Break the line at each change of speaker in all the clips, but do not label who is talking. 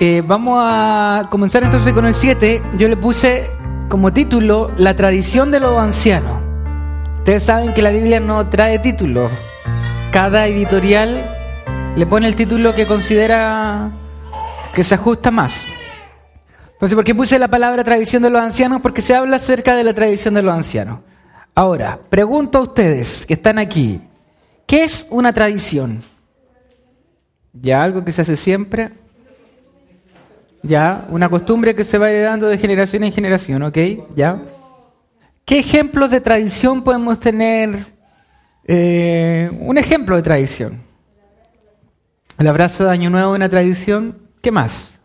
Eh, vamos a comenzar entonces con el 7. Yo le puse como título La tradición de los ancianos. Ustedes saben que la Biblia no trae títulos. Cada editorial le pone el título que considera que se ajusta más. Entonces, ¿por qué puse la palabra tradición de los ancianos? Porque se habla acerca de la tradición de los ancianos. Ahora, pregunto a ustedes que están aquí, ¿qué es una tradición? ¿Ya algo que se hace siempre? ¿Ya? Una costumbre que se va heredando de generación en generación, ¿ok? ¿Ya? ¿Qué ejemplos de tradición podemos tener? Eh, un ejemplo de tradición. El abrazo de Año Nuevo una tradición. ¿Qué más?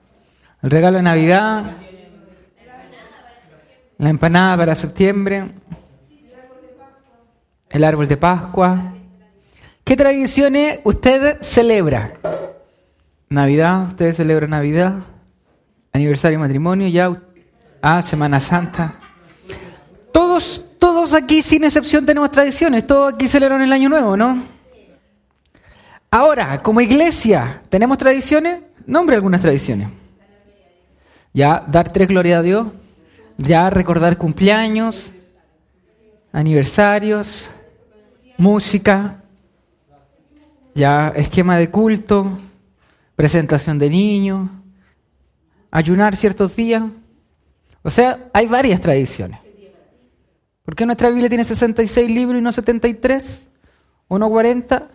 El regalo de Navidad. La empanada para septiembre. El árbol de Pascua. ¿Qué tradiciones usted celebra? Navidad, ustedes celebran Navidad. Aniversario de matrimonio, ya. Ah, Semana Santa. Todos, todos aquí, sin excepción, tenemos tradiciones. Todos aquí celebran el Año Nuevo, ¿no? Ahora, como iglesia, ¿tenemos tradiciones? Nombre algunas tradiciones. Ya, dar tres gloria a Dios. Ya, recordar cumpleaños, aniversarios, música. Ya, esquema de culto, presentación de niños, ayunar ciertos días. O sea, hay varias tradiciones. ¿Por qué nuestra Biblia tiene 66 libros y no 73? ¿O no 40?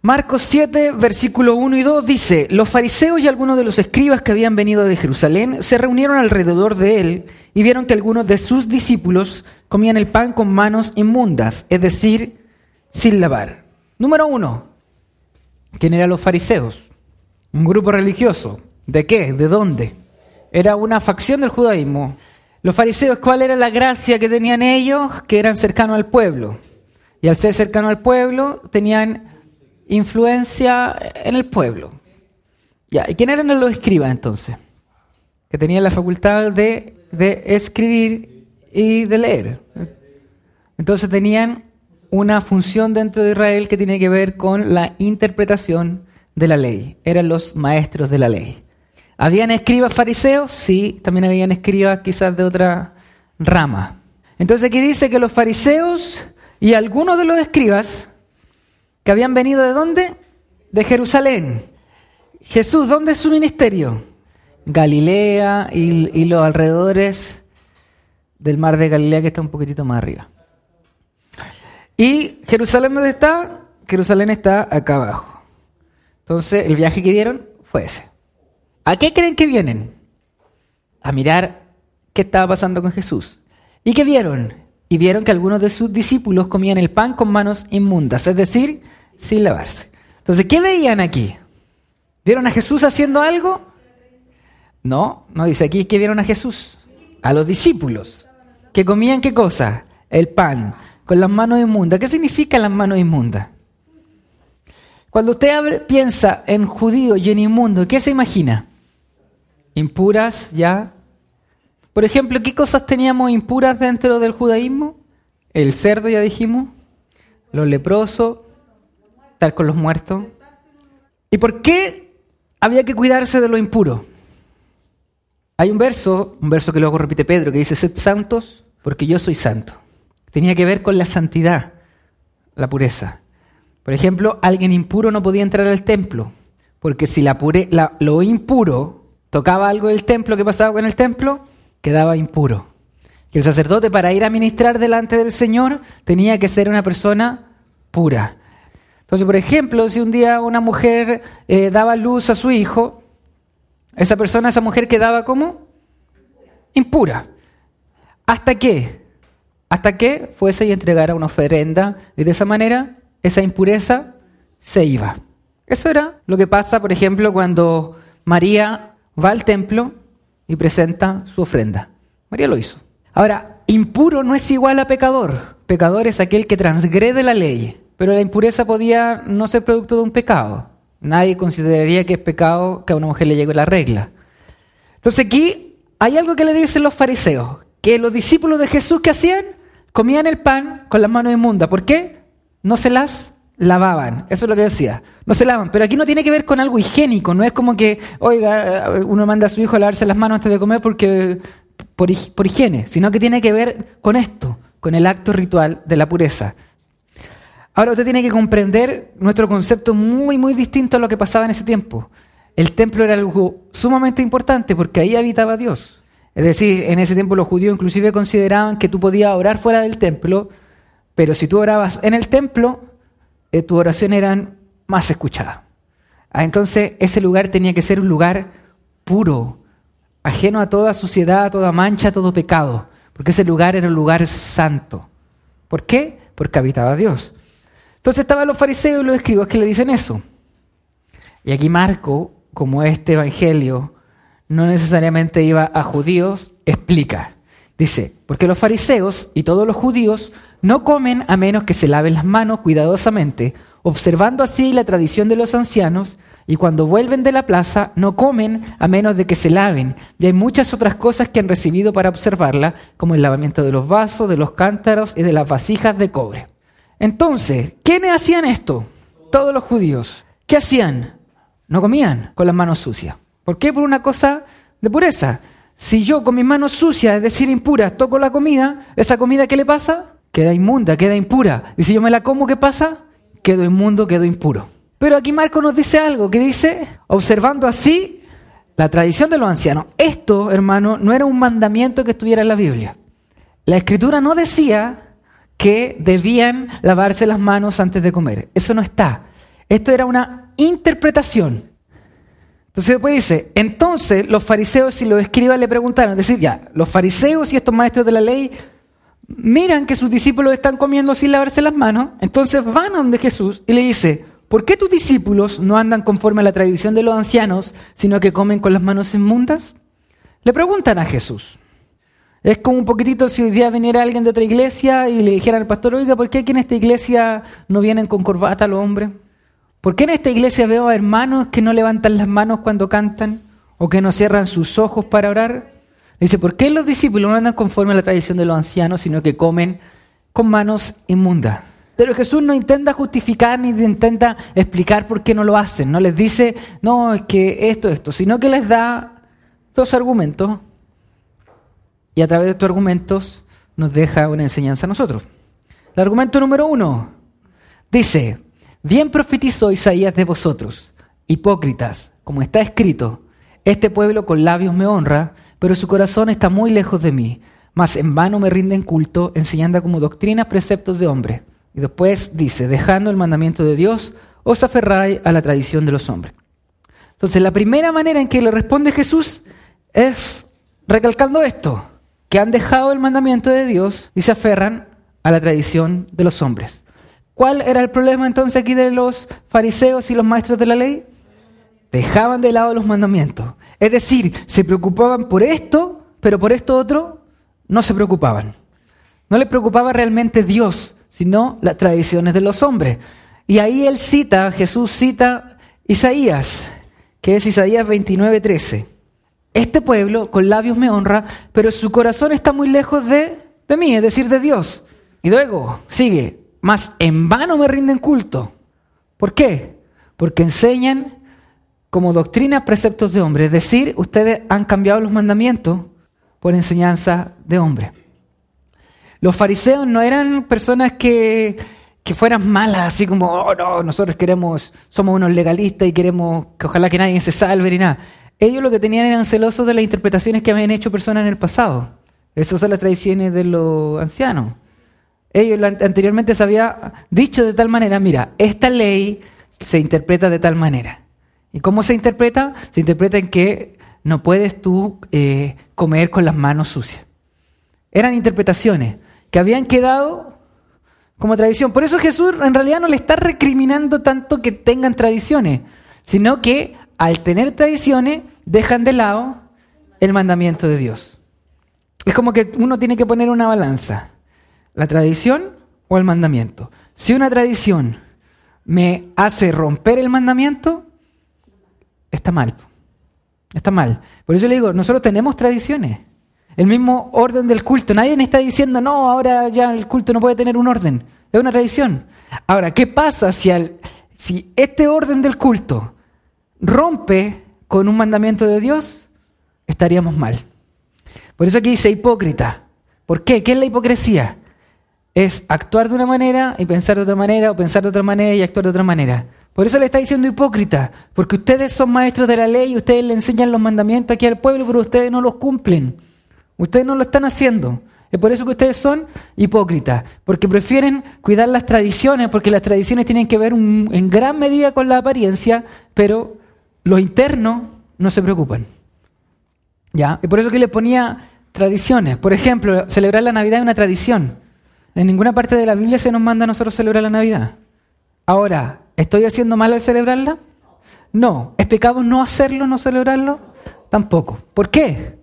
Marcos 7, versículo 1 y 2 dice, los fariseos y algunos de los escribas que habían venido de Jerusalén se reunieron alrededor de él y vieron que algunos de sus discípulos comían el pan con manos inmundas, es decir, sin lavar. Número uno, ¿quién eran los fariseos? Un grupo religioso. ¿De qué? ¿De dónde? Era una facción del judaísmo. Los fariseos, ¿cuál era la gracia que tenían ellos? Que eran cercanos al pueblo. Y al ser cercano al pueblo, tenían influencia en el pueblo. Ya, ¿y quién eran los escribas entonces? Que tenían la facultad de, de escribir y de leer. Entonces tenían una función dentro de Israel que tiene que ver con la interpretación de la ley. Eran los maestros de la ley. ¿Habían escribas fariseos? Sí, también habían escribas quizás de otra rama. Entonces aquí dice que los fariseos y algunos de los escribas que habían venido de dónde? De Jerusalén. Jesús, ¿dónde es su ministerio? Galilea y, y los alrededores del mar de Galilea que está un poquitito más arriba. ¿Y Jerusalén dónde está? Jerusalén está acá abajo. Entonces el viaje que dieron fue ese. ¿A qué creen que vienen? A mirar qué estaba pasando con Jesús. ¿Y qué vieron? Y vieron que algunos de sus discípulos comían el pan con manos inmundas, es decir, sin lavarse. Entonces, ¿qué veían aquí? ¿Vieron a Jesús haciendo algo? No, no dice aquí que vieron a Jesús, a los discípulos, que comían qué cosa? El pan, con las manos inmundas. ¿Qué significa las manos inmundas? Cuando usted piensa en judío y en inmundo, ¿qué se imagina? Impuras, ya. Por ejemplo, ¿qué cosas teníamos impuras dentro del judaísmo? El cerdo, ya dijimos, los leprosos, estar con los muertos. ¿Y por qué había que cuidarse de lo impuro? Hay un verso, un verso que luego repite Pedro, que dice, sed santos porque yo soy santo. Tenía que ver con la santidad, la pureza. Por ejemplo, alguien impuro no podía entrar al templo, porque si la pure, lo impuro tocaba algo del templo, ¿qué pasaba con el templo? Quedaba impuro. Y el sacerdote para ir a ministrar delante del Señor tenía que ser una persona pura. Entonces, por ejemplo, si un día una mujer eh, daba luz a su hijo, esa persona, esa mujer quedaba como impura. ¿Hasta qué? Hasta que fuese y entregara una ofrenda y de esa manera esa impureza se iba. Eso era lo que pasa, por ejemplo, cuando María va al templo y presenta su ofrenda. María lo hizo. Ahora, impuro no es igual a pecador. Pecador es aquel que transgrede la ley. Pero la impureza podía no ser producto de un pecado. Nadie consideraría que es pecado que a una mujer le llegue la regla. Entonces aquí hay algo que le dicen los fariseos, que los discípulos de Jesús que hacían, comían el pan con las manos inmundas. ¿Por qué? No se las lavaban. Eso es lo que decía. No se lavan. Pero aquí no tiene que ver con algo higiénico. No es como que, oiga, uno manda a su hijo a lavarse las manos antes de comer porque por, por higiene, sino que tiene que ver con esto, con el acto ritual de la pureza. Ahora usted tiene que comprender nuestro concepto muy, muy distinto a lo que pasaba en ese tiempo. El templo era algo sumamente importante porque ahí habitaba Dios. Es decir, en ese tiempo los judíos inclusive consideraban que tú podías orar fuera del templo, pero si tú orabas en el templo, eh, tu oración eran más escuchadas. Ah, entonces ese lugar tenía que ser un lugar puro, ajeno a toda suciedad, a toda mancha, a todo pecado, porque ese lugar era un lugar santo. ¿Por qué? Porque habitaba Dios. Entonces estaban los fariseos y los escribas que le dicen eso. Y aquí Marco, como este evangelio no necesariamente iba a judíos, explica. Dice, porque los fariseos y todos los judíos no comen a menos que se laven las manos cuidadosamente, observando así la tradición de los ancianos, y cuando vuelven de la plaza no comen a menos de que se laven, y hay muchas otras cosas que han recibido para observarla, como el lavamiento de los vasos, de los cántaros y de las vasijas de cobre. Entonces, ¿quiénes hacían esto? Todos los judíos. ¿Qué hacían? No comían con las manos sucias. ¿Por qué? Por una cosa de pureza. Si yo con mis manos sucias, es decir, impuras, toco la comida, ¿esa comida qué le pasa? Queda inmunda, queda impura. Y si yo me la como, ¿qué pasa? Quedo inmundo, quedo impuro. Pero aquí Marco nos dice algo que dice, observando así la tradición de los ancianos. Esto, hermano, no era un mandamiento que estuviera en la Biblia. La escritura no decía que debían lavarse las manos antes de comer. Eso no está. Esto era una interpretación. Entonces después dice, entonces los fariseos y los escribas le preguntaron, es decir, ya, los fariseos y estos maestros de la ley miran que sus discípulos están comiendo sin lavarse las manos, entonces van a donde Jesús y le dice, ¿por qué tus discípulos no andan conforme a la tradición de los ancianos, sino que comen con las manos inmundas? Le preguntan a Jesús. Es como un poquitito si hoy día viniera alguien de otra iglesia y le dijera al pastor, oiga, ¿por qué aquí en esta iglesia no vienen con corbata los hombres? ¿Por qué en esta iglesia veo a hermanos que no levantan las manos cuando cantan o que no cierran sus ojos para orar? Dice, ¿por qué los discípulos no andan conforme a la tradición de los ancianos, sino que comen con manos inmundas? Pero Jesús no intenta justificar ni intenta explicar por qué no lo hacen. No les dice, no, es que esto, esto, sino que les da dos argumentos y a través de estos argumentos nos deja una enseñanza a nosotros. El argumento número uno dice, bien profetizó Isaías de vosotros, hipócritas, como está escrito, este pueblo con labios me honra, pero su corazón está muy lejos de mí, mas en vano me rinden culto, enseñando como doctrinas preceptos de hombre. Y después dice, dejando el mandamiento de Dios, os aferráis a la tradición de los hombres. Entonces, la primera manera en que le responde Jesús es recalcando esto, que han dejado el mandamiento de Dios y se aferran a la tradición de los hombres. ¿Cuál era el problema entonces aquí de los fariseos y los maestros de la ley? Dejaban de lado los mandamientos. Es decir, se preocupaban por esto, pero por esto otro no se preocupaban. No les preocupaba realmente Dios, sino las tradiciones de los hombres. Y ahí él cita, Jesús cita Isaías, que es Isaías 29:13. Este pueblo con labios me honra, pero su corazón está muy lejos de, de mí, es decir, de Dios. Y luego sigue, más en vano me rinden culto. ¿Por qué? Porque enseñan como doctrina preceptos de hombre. Es decir, ustedes han cambiado los mandamientos por enseñanza de hombre. Los fariseos no eran personas que, que fueran malas, así como, oh, no, nosotros queremos, somos unos legalistas y queremos que ojalá que nadie se salve ni nada. Ellos lo que tenían eran celosos de las interpretaciones que habían hecho personas en el pasado. Esas son las tradiciones de los ancianos. Ellos anteriormente se había dicho de tal manera, mira, esta ley se interpreta de tal manera. ¿Y cómo se interpreta? Se interpreta en que no puedes tú eh, comer con las manos sucias. Eran interpretaciones que habían quedado como tradición. Por eso Jesús en realidad no le está recriminando tanto que tengan tradiciones, sino que al tener tradiciones dejan de lado el mandamiento de Dios. Es como que uno tiene que poner una balanza, la tradición o el mandamiento. Si una tradición me hace romper el mandamiento, está mal. Está mal. Por eso le digo, nosotros tenemos tradiciones. El mismo orden del culto. Nadie está diciendo, no, ahora ya el culto no puede tener un orden. Es una tradición. Ahora, ¿qué pasa si, si este orden del culto rompe con un mandamiento de Dios? Estaríamos mal. Por eso aquí dice hipócrita. ¿Por qué? ¿Qué es la hipocresía? Es actuar de una manera y pensar de otra manera, o pensar de otra manera y actuar de otra manera. Por eso le está diciendo hipócrita, porque ustedes son maestros de la ley y ustedes le enseñan los mandamientos aquí al pueblo, pero ustedes no los cumplen. Ustedes no lo están haciendo. Es por eso que ustedes son hipócritas, porque prefieren cuidar las tradiciones, porque las tradiciones tienen que ver en gran medida con la apariencia, pero los internos no se preocupan. ¿Ya? Y por eso que le ponía tradiciones. Por ejemplo, celebrar la Navidad es una tradición. En ninguna parte de la Biblia se nos manda a nosotros celebrar la Navidad. Ahora, ¿estoy haciendo mal al celebrarla? No. ¿Es pecado no hacerlo, no celebrarlo? Tampoco. ¿Por qué?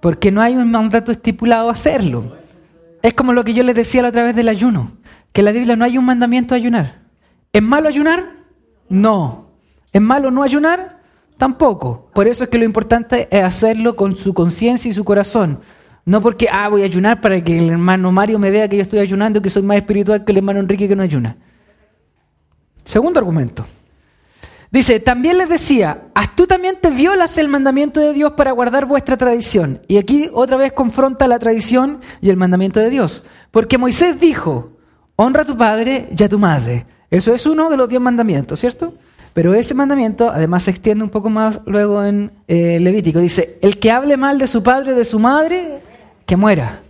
Porque no hay un mandato estipulado a hacerlo. Es como lo que yo les decía la otra vez del ayuno, que en la Biblia no hay un mandamiento a ayunar. ¿Es malo ayunar? No. ¿Es malo no ayunar? Tampoco. Por eso es que lo importante es hacerlo con su conciencia y su corazón. No porque, ah, voy a ayunar para que el hermano Mario me vea que yo estoy ayunando, que soy más espiritual que el hermano Enrique que no ayuna. Segundo argumento. Dice, también les decía, astutamente violas el mandamiento de Dios para guardar vuestra tradición. Y aquí otra vez confronta la tradición y el mandamiento de Dios. Porque Moisés dijo, honra a tu padre y a tu madre. Eso es uno de los diez mandamientos, ¿cierto? Pero ese mandamiento además se extiende un poco más luego en eh, Levítico. Dice, el que hable mal de su padre o de su madre, que muera.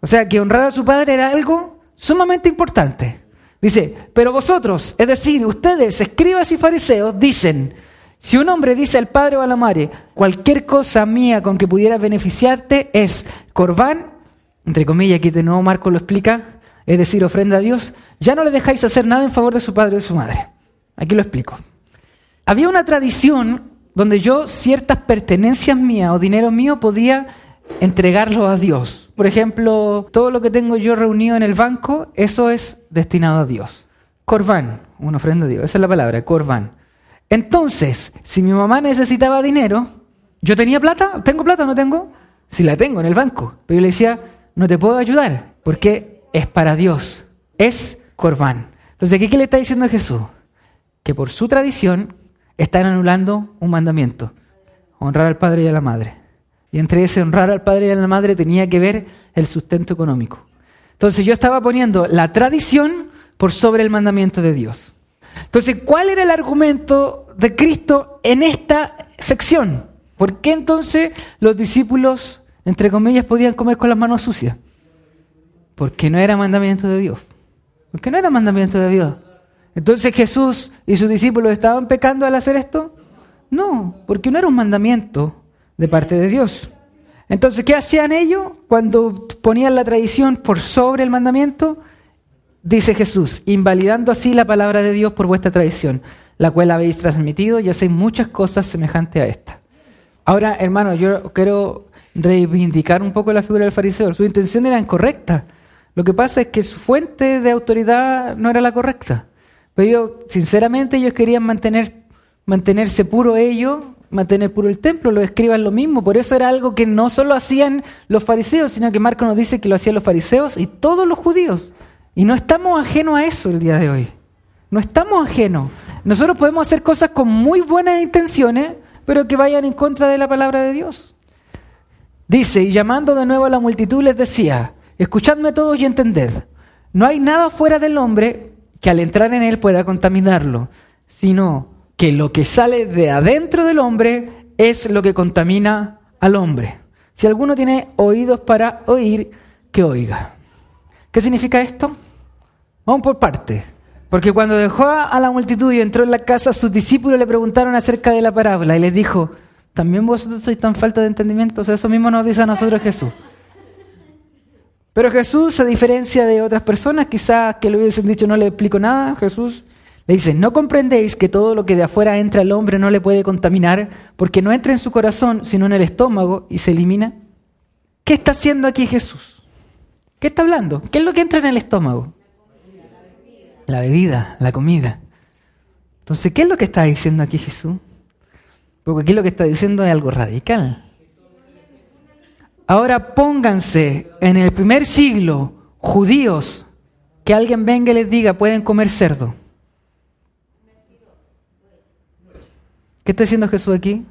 O sea, que honrar a su padre era algo sumamente importante. Dice, pero vosotros, es decir, ustedes, escribas y fariseos, dicen, si un hombre dice al padre o a la madre, cualquier cosa mía con que pudiera beneficiarte es corbán, entre comillas, aquí de nuevo Marco lo explica, es decir, ofrenda a Dios, ya no le dejáis hacer nada en favor de su padre o de su madre. Aquí lo explico. Había una tradición donde yo ciertas pertenencias mías o dinero mío podía entregarlo a Dios. Por ejemplo, todo lo que tengo yo reunido en el banco, eso es destinado a Dios. Corbán, una ofrenda a Dios, esa es la palabra, corbán. Entonces, si mi mamá necesitaba dinero, yo tenía plata, ¿tengo plata o no tengo? Si la tengo en el banco. Pero yo le decía, no te puedo ayudar, porque es para Dios, es corbán. Entonces, ¿qué, qué le está diciendo a Jesús? Que por su tradición están anulando un mandamiento, honrar al padre y a la madre. Y entre ese honrar al padre y a la madre tenía que ver el sustento económico. Entonces yo estaba poniendo la tradición por sobre el mandamiento de Dios. Entonces, ¿cuál era el argumento de Cristo en esta sección? ¿Por qué entonces los discípulos, entre comillas, podían comer con las manos sucias? Porque no era mandamiento de Dios. Porque no era mandamiento de Dios. Entonces Jesús y sus discípulos estaban pecando al hacer esto? No, porque no era un mandamiento, de parte de Dios. Entonces, ¿qué hacían ellos cuando ponían la tradición por sobre el mandamiento? Dice Jesús, invalidando así la palabra de Dios por vuestra tradición, la cual habéis transmitido y hacéis muchas cosas semejantes a esta. Ahora, hermano, yo quiero reivindicar un poco la figura del fariseo. Su intención era incorrecta. Lo que pasa es que su fuente de autoridad no era la correcta. Pero yo, sinceramente, ellos querían mantener, mantenerse puro ellos mantener puro el templo, los escribas lo mismo. Por eso era algo que no solo hacían los fariseos, sino que Marco nos dice que lo hacían los fariseos y todos los judíos. Y no estamos ajenos a eso el día de hoy. No estamos ajenos. Nosotros podemos hacer cosas con muy buenas intenciones, pero que vayan en contra de la palabra de Dios. Dice, y llamando de nuevo a la multitud les decía, escuchadme todos y entended, no hay nada fuera del hombre que al entrar en él pueda contaminarlo, sino que lo que sale de adentro del hombre es lo que contamina al hombre. Si alguno tiene oídos para oír, que oiga. ¿Qué significa esto? Vamos por parte. Porque cuando dejó a la multitud y entró en la casa, sus discípulos le preguntaron acerca de la parábola y les dijo, ¿también vosotros sois tan falta de entendimiento? O sea, eso mismo nos dice a nosotros Jesús. Pero Jesús, a diferencia de otras personas, quizás que le hubiesen dicho no le explico nada, Jesús le dice, ¿no comprendéis que todo lo que de afuera entra al hombre no le puede contaminar porque no entra en su corazón, sino en el estómago y se elimina? ¿Qué está haciendo aquí Jesús? ¿Qué está hablando? ¿Qué es lo que entra en el estómago? La bebida, la comida. Entonces, ¿qué es lo que está diciendo aquí Jesús? Porque aquí lo que está diciendo es algo radical. Ahora pónganse en el primer siglo judíos que alguien venga y les diga, pueden comer cerdo. ¿Qué está diciendo Jesús aquí?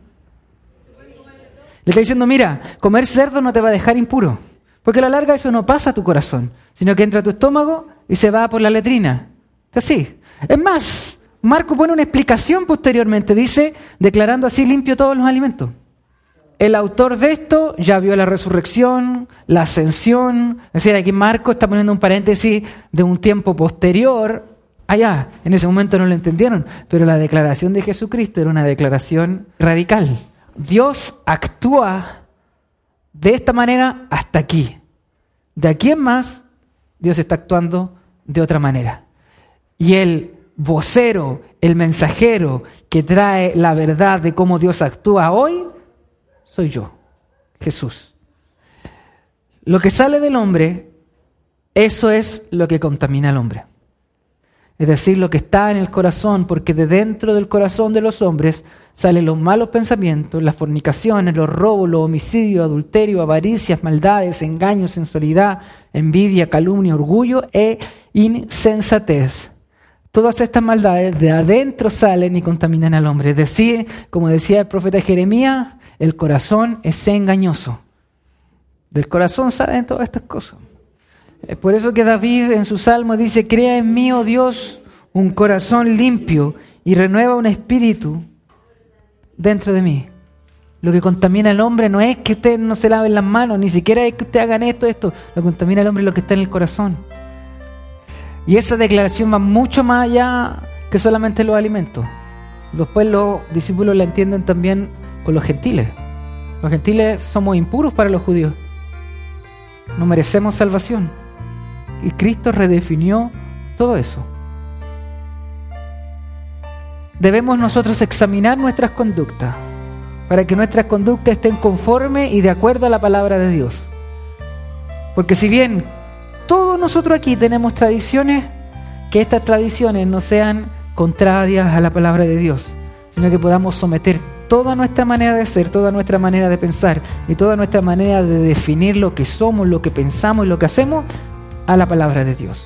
Le está diciendo, mira, comer cerdo no te va a dejar impuro, porque a la larga eso no pasa a tu corazón, sino que entra a tu estómago y se va por la letrina. Es así. Es más, Marco pone una explicación posteriormente, dice, declarando así limpio todos los alimentos. El autor de esto ya vio la resurrección, la ascensión. Es decir, aquí Marco está poniendo un paréntesis de un tiempo posterior. Allá, en ese momento no lo entendieron, pero la declaración de Jesucristo era una declaración radical. Dios actúa de esta manera hasta aquí. De aquí en más, Dios está actuando de otra manera. Y el vocero, el mensajero que trae la verdad de cómo Dios actúa hoy, soy yo, Jesús. Lo que sale del hombre, eso es lo que contamina al hombre. Es decir, lo que está en el corazón, porque de dentro del corazón de los hombres salen los malos pensamientos, las fornicaciones, los robos, los homicidios, adulterio, avaricias, maldades, engaños, sensualidad, envidia, calumnia, orgullo e insensatez. Todas estas maldades de adentro salen y contaminan al hombre. Es decir, como decía el profeta Jeremías, el corazón es engañoso. Del corazón salen todas estas cosas. Es por eso que David en su salmo dice, crea en mí, oh Dios, un corazón limpio y renueva un espíritu dentro de mí. Lo que contamina al hombre no es que usted no se laven las manos, ni siquiera es que usted hagan esto, esto. Lo que contamina al hombre es lo que está en el corazón. Y esa declaración va mucho más allá que solamente los alimentos. Después los discípulos la entienden también con los gentiles. Los gentiles somos impuros para los judíos. No merecemos salvación. Y Cristo redefinió todo eso. Debemos nosotros examinar nuestras conductas para que nuestras conductas estén conformes y de acuerdo a la palabra de Dios. Porque si bien todos nosotros aquí tenemos tradiciones, que estas tradiciones no sean contrarias a la palabra de Dios, sino que podamos someter toda nuestra manera de ser, toda nuestra manera de pensar y toda nuestra manera de definir lo que somos, lo que pensamos y lo que hacemos a la palabra de Dios.